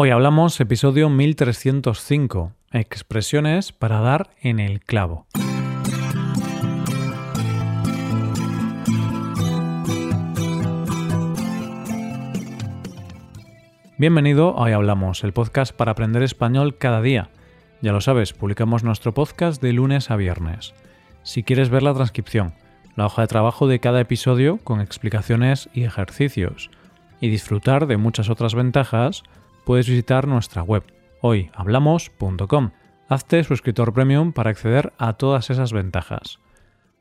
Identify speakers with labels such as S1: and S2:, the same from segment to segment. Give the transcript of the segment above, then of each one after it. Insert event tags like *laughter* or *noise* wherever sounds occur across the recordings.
S1: Hoy hablamos episodio 1305, expresiones para dar en el clavo. Bienvenido a Hoy Hablamos, el podcast para aprender español cada día. Ya lo sabes, publicamos nuestro podcast de lunes a viernes. Si quieres ver la transcripción, la hoja de trabajo de cada episodio con explicaciones y ejercicios, y disfrutar de muchas otras ventajas, puedes visitar nuestra web hoyhablamos.com. Hazte suscriptor premium para acceder a todas esas ventajas.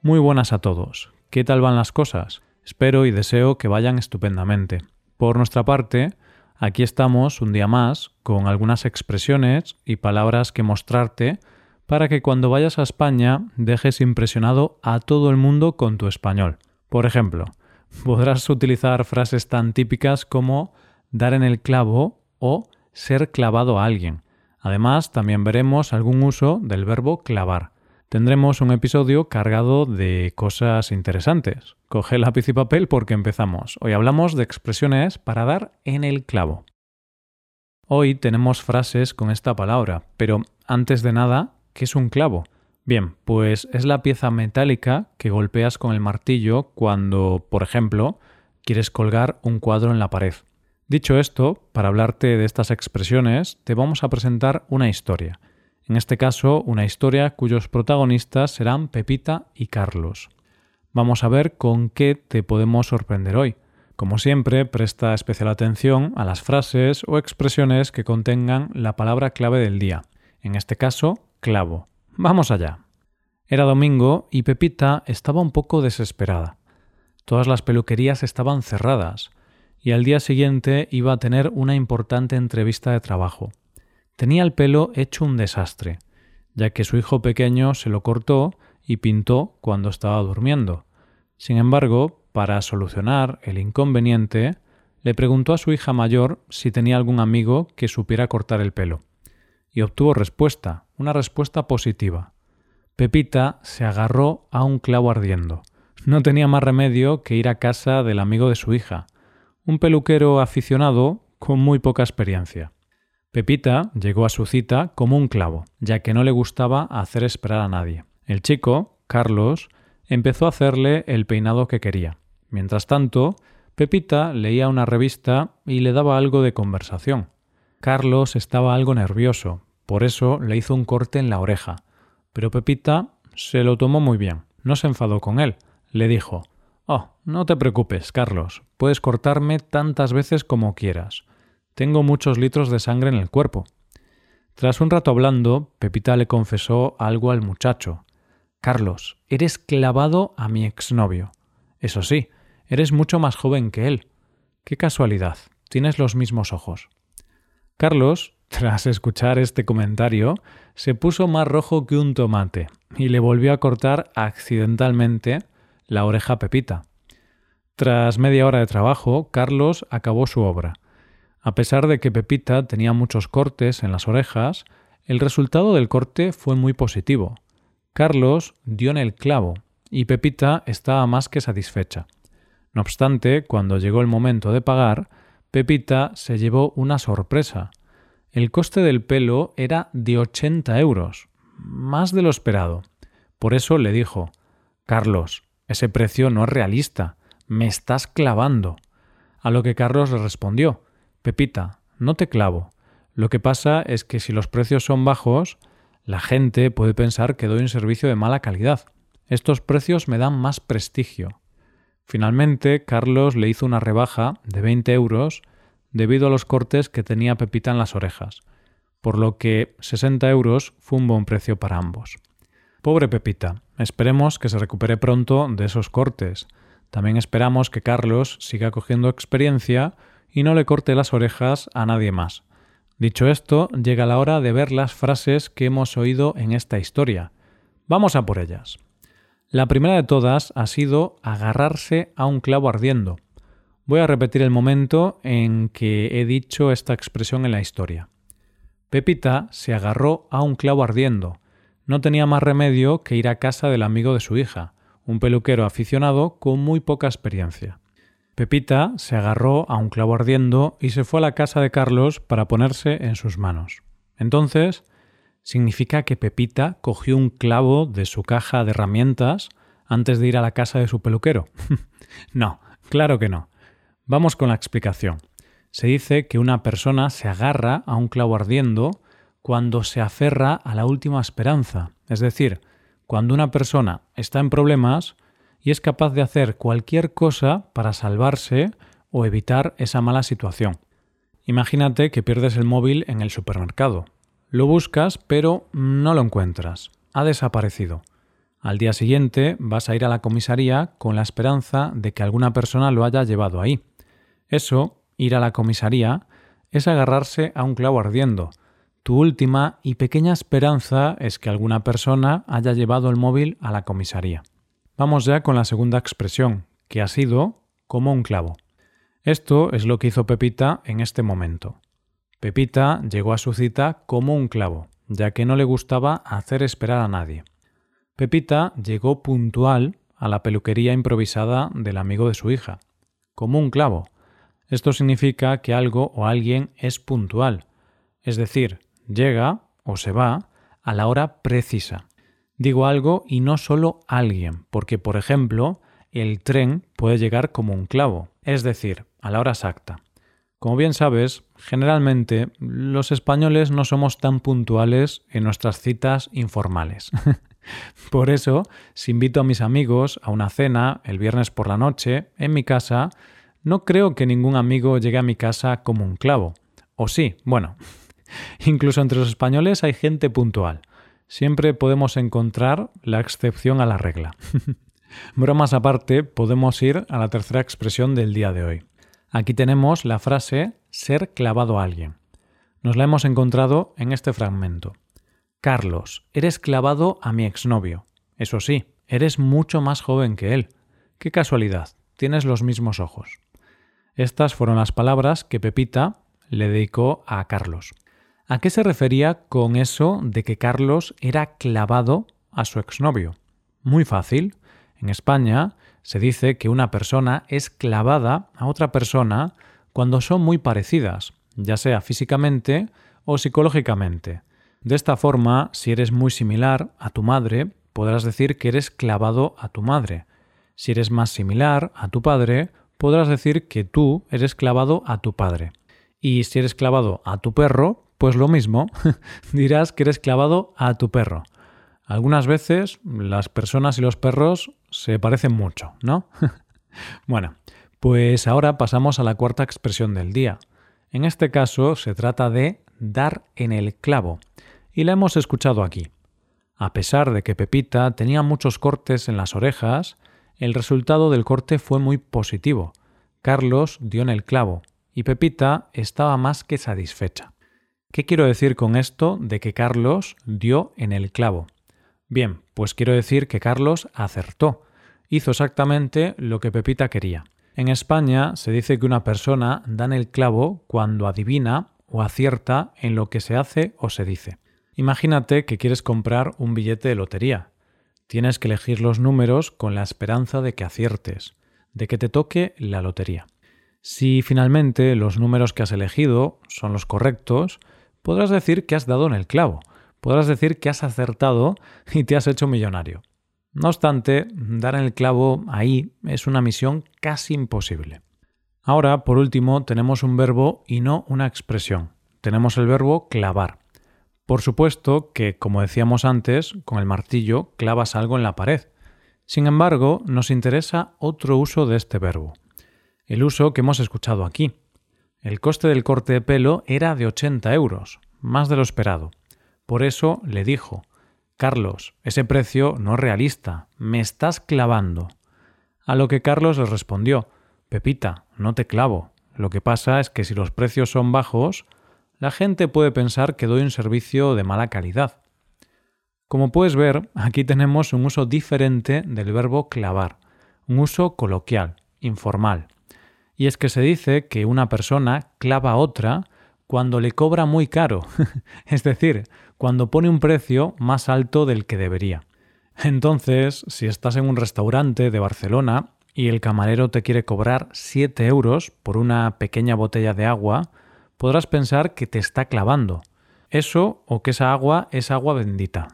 S1: Muy buenas a todos. ¿Qué tal van las cosas? Espero y deseo que vayan estupendamente. Por nuestra parte, aquí estamos un día más con algunas expresiones y palabras que mostrarte para que cuando vayas a España dejes impresionado a todo el mundo con tu español. Por ejemplo, *laughs* podrás utilizar frases tan típicas como dar en el clavo o ser clavado a alguien. Además, también veremos algún uso del verbo clavar. Tendremos un episodio cargado de cosas interesantes. Coge lápiz y papel porque empezamos. Hoy hablamos de expresiones para dar en el clavo. Hoy tenemos frases con esta palabra, pero antes de nada, ¿qué es un clavo? Bien, pues es la pieza metálica que golpeas con el martillo cuando, por ejemplo, quieres colgar un cuadro en la pared. Dicho esto, para hablarte de estas expresiones, te vamos a presentar una historia. En este caso, una historia cuyos protagonistas serán Pepita y Carlos. Vamos a ver con qué te podemos sorprender hoy. Como siempre, presta especial atención a las frases o expresiones que contengan la palabra clave del día. En este caso, clavo. Vamos allá. Era domingo y Pepita estaba un poco desesperada. Todas las peluquerías estaban cerradas y al día siguiente iba a tener una importante entrevista de trabajo. Tenía el pelo hecho un desastre, ya que su hijo pequeño se lo cortó y pintó cuando estaba durmiendo. Sin embargo, para solucionar el inconveniente, le preguntó a su hija mayor si tenía algún amigo que supiera cortar el pelo. Y obtuvo respuesta, una respuesta positiva. Pepita se agarró a un clavo ardiendo. No tenía más remedio que ir a casa del amigo de su hija, un peluquero aficionado con muy poca experiencia. Pepita llegó a su cita como un clavo, ya que no le gustaba hacer esperar a nadie. El chico, Carlos, empezó a hacerle el peinado que quería. Mientras tanto, Pepita leía una revista y le daba algo de conversación. Carlos estaba algo nervioso, por eso le hizo un corte en la oreja. Pero Pepita se lo tomó muy bien, no se enfadó con él. Le dijo Oh, no te preocupes, Carlos. Puedes cortarme tantas veces como quieras. Tengo muchos litros de sangre en el cuerpo. Tras un rato hablando, Pepita le confesó algo al muchacho. Carlos, eres clavado a mi exnovio. Eso sí, eres mucho más joven que él. Qué casualidad, tienes los mismos ojos. Carlos, tras escuchar este comentario, se puso más rojo que un tomate y le volvió a cortar accidentalmente la oreja Pepita. Tras media hora de trabajo, Carlos acabó su obra. A pesar de que Pepita tenía muchos cortes en las orejas, el resultado del corte fue muy positivo. Carlos dio en el clavo y Pepita estaba más que satisfecha. No obstante, cuando llegó el momento de pagar, Pepita se llevó una sorpresa. El coste del pelo era de 80 euros, más de lo esperado. Por eso le dijo Carlos, ese precio no es realista. Me estás clavando. A lo que Carlos le respondió Pepita, no te clavo. Lo que pasa es que si los precios son bajos, la gente puede pensar que doy un servicio de mala calidad. Estos precios me dan más prestigio. Finalmente, Carlos le hizo una rebaja de 20 euros debido a los cortes que tenía Pepita en las orejas, por lo que 60 euros fue un buen precio para ambos. Pobre Pepita, esperemos que se recupere pronto de esos cortes. También esperamos que Carlos siga cogiendo experiencia y no le corte las orejas a nadie más. Dicho esto, llega la hora de ver las frases que hemos oído en esta historia. Vamos a por ellas. La primera de todas ha sido agarrarse a un clavo ardiendo. Voy a repetir el momento en que he dicho esta expresión en la historia. Pepita se agarró a un clavo ardiendo no tenía más remedio que ir a casa del amigo de su hija, un peluquero aficionado con muy poca experiencia. Pepita se agarró a un clavo ardiendo y se fue a la casa de Carlos para ponerse en sus manos. Entonces, significa que Pepita cogió un clavo de su caja de herramientas antes de ir a la casa de su peluquero. *laughs* no, claro que no. Vamos con la explicación. Se dice que una persona se agarra a un clavo ardiendo cuando se aferra a la última esperanza, es decir, cuando una persona está en problemas y es capaz de hacer cualquier cosa para salvarse o evitar esa mala situación. Imagínate que pierdes el móvil en el supermercado. Lo buscas pero no lo encuentras. Ha desaparecido. Al día siguiente vas a ir a la comisaría con la esperanza de que alguna persona lo haya llevado ahí. Eso, ir a la comisaría, es agarrarse a un clavo ardiendo. Tu última y pequeña esperanza es que alguna persona haya llevado el móvil a la comisaría. Vamos ya con la segunda expresión, que ha sido como un clavo. Esto es lo que hizo Pepita en este momento. Pepita llegó a su cita como un clavo, ya que no le gustaba hacer esperar a nadie. Pepita llegó puntual a la peluquería improvisada del amigo de su hija, como un clavo. Esto significa que algo o alguien es puntual, es decir, llega o se va a la hora precisa. Digo algo y no solo alguien, porque por ejemplo, el tren puede llegar como un clavo, es decir, a la hora exacta. Como bien sabes, generalmente los españoles no somos tan puntuales en nuestras citas informales. *laughs* por eso, si invito a mis amigos a una cena el viernes por la noche en mi casa, no creo que ningún amigo llegue a mi casa como un clavo. O sí, bueno, *laughs* incluso entre los españoles hay gente puntual siempre podemos encontrar la excepción a la regla. *laughs* Bromas aparte, podemos ir a la tercera expresión del día de hoy. Aquí tenemos la frase ser clavado a alguien. Nos la hemos encontrado en este fragmento. Carlos, eres clavado a mi exnovio. Eso sí, eres mucho más joven que él. Qué casualidad, tienes los mismos ojos. Estas fueron las palabras que Pepita le dedicó a Carlos. ¿A qué se refería con eso de que Carlos era clavado a su exnovio? Muy fácil. En España se dice que una persona es clavada a otra persona cuando son muy parecidas, ya sea físicamente o psicológicamente. De esta forma, si eres muy similar a tu madre, podrás decir que eres clavado a tu madre. Si eres más similar a tu padre, podrás decir que tú eres clavado a tu padre. Y si eres clavado a tu perro, pues lo mismo, *laughs* dirás que eres clavado a tu perro. Algunas veces las personas y los perros se parecen mucho, ¿no? *laughs* bueno, pues ahora pasamos a la cuarta expresión del día. En este caso se trata de dar en el clavo, y la hemos escuchado aquí. A pesar de que Pepita tenía muchos cortes en las orejas, el resultado del corte fue muy positivo. Carlos dio en el clavo, y Pepita estaba más que satisfecha. ¿Qué quiero decir con esto de que Carlos dio en el clavo? Bien, pues quiero decir que Carlos acertó. Hizo exactamente lo que Pepita quería. En España se dice que una persona da en el clavo cuando adivina o acierta en lo que se hace o se dice. Imagínate que quieres comprar un billete de lotería. Tienes que elegir los números con la esperanza de que aciertes, de que te toque la lotería. Si finalmente los números que has elegido son los correctos, podrás decir que has dado en el clavo, podrás decir que has acertado y te has hecho millonario. No obstante, dar en el clavo ahí es una misión casi imposible. Ahora, por último, tenemos un verbo y no una expresión. Tenemos el verbo clavar. Por supuesto que, como decíamos antes, con el martillo clavas algo en la pared. Sin embargo, nos interesa otro uso de este verbo. El uso que hemos escuchado aquí. El coste del corte de pelo era de 80 euros, más de lo esperado. Por eso le dijo, Carlos, ese precio no es realista, me estás clavando. A lo que Carlos le respondió, Pepita, no te clavo. Lo que pasa es que si los precios son bajos, la gente puede pensar que doy un servicio de mala calidad. Como puedes ver, aquí tenemos un uso diferente del verbo clavar, un uso coloquial, informal. Y es que se dice que una persona clava a otra cuando le cobra muy caro, *laughs* es decir, cuando pone un precio más alto del que debería. Entonces, si estás en un restaurante de Barcelona y el camarero te quiere cobrar 7 euros por una pequeña botella de agua, podrás pensar que te está clavando. Eso o que esa agua es agua bendita.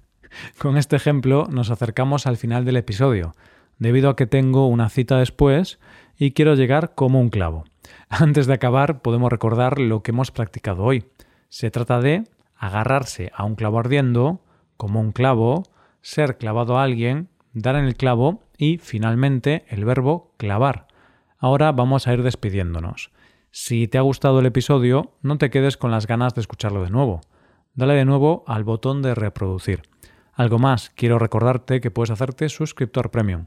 S1: *laughs* Con este ejemplo nos acercamos al final del episodio, debido a que tengo una cita después y quiero llegar como un clavo. Antes de acabar podemos recordar lo que hemos practicado hoy. Se trata de agarrarse a un clavo ardiendo, como un clavo, ser clavado a alguien, dar en el clavo y finalmente el verbo clavar. Ahora vamos a ir despidiéndonos. Si te ha gustado el episodio, no te quedes con las ganas de escucharlo de nuevo. Dale de nuevo al botón de reproducir. Algo más, quiero recordarte que puedes hacerte suscriptor premium.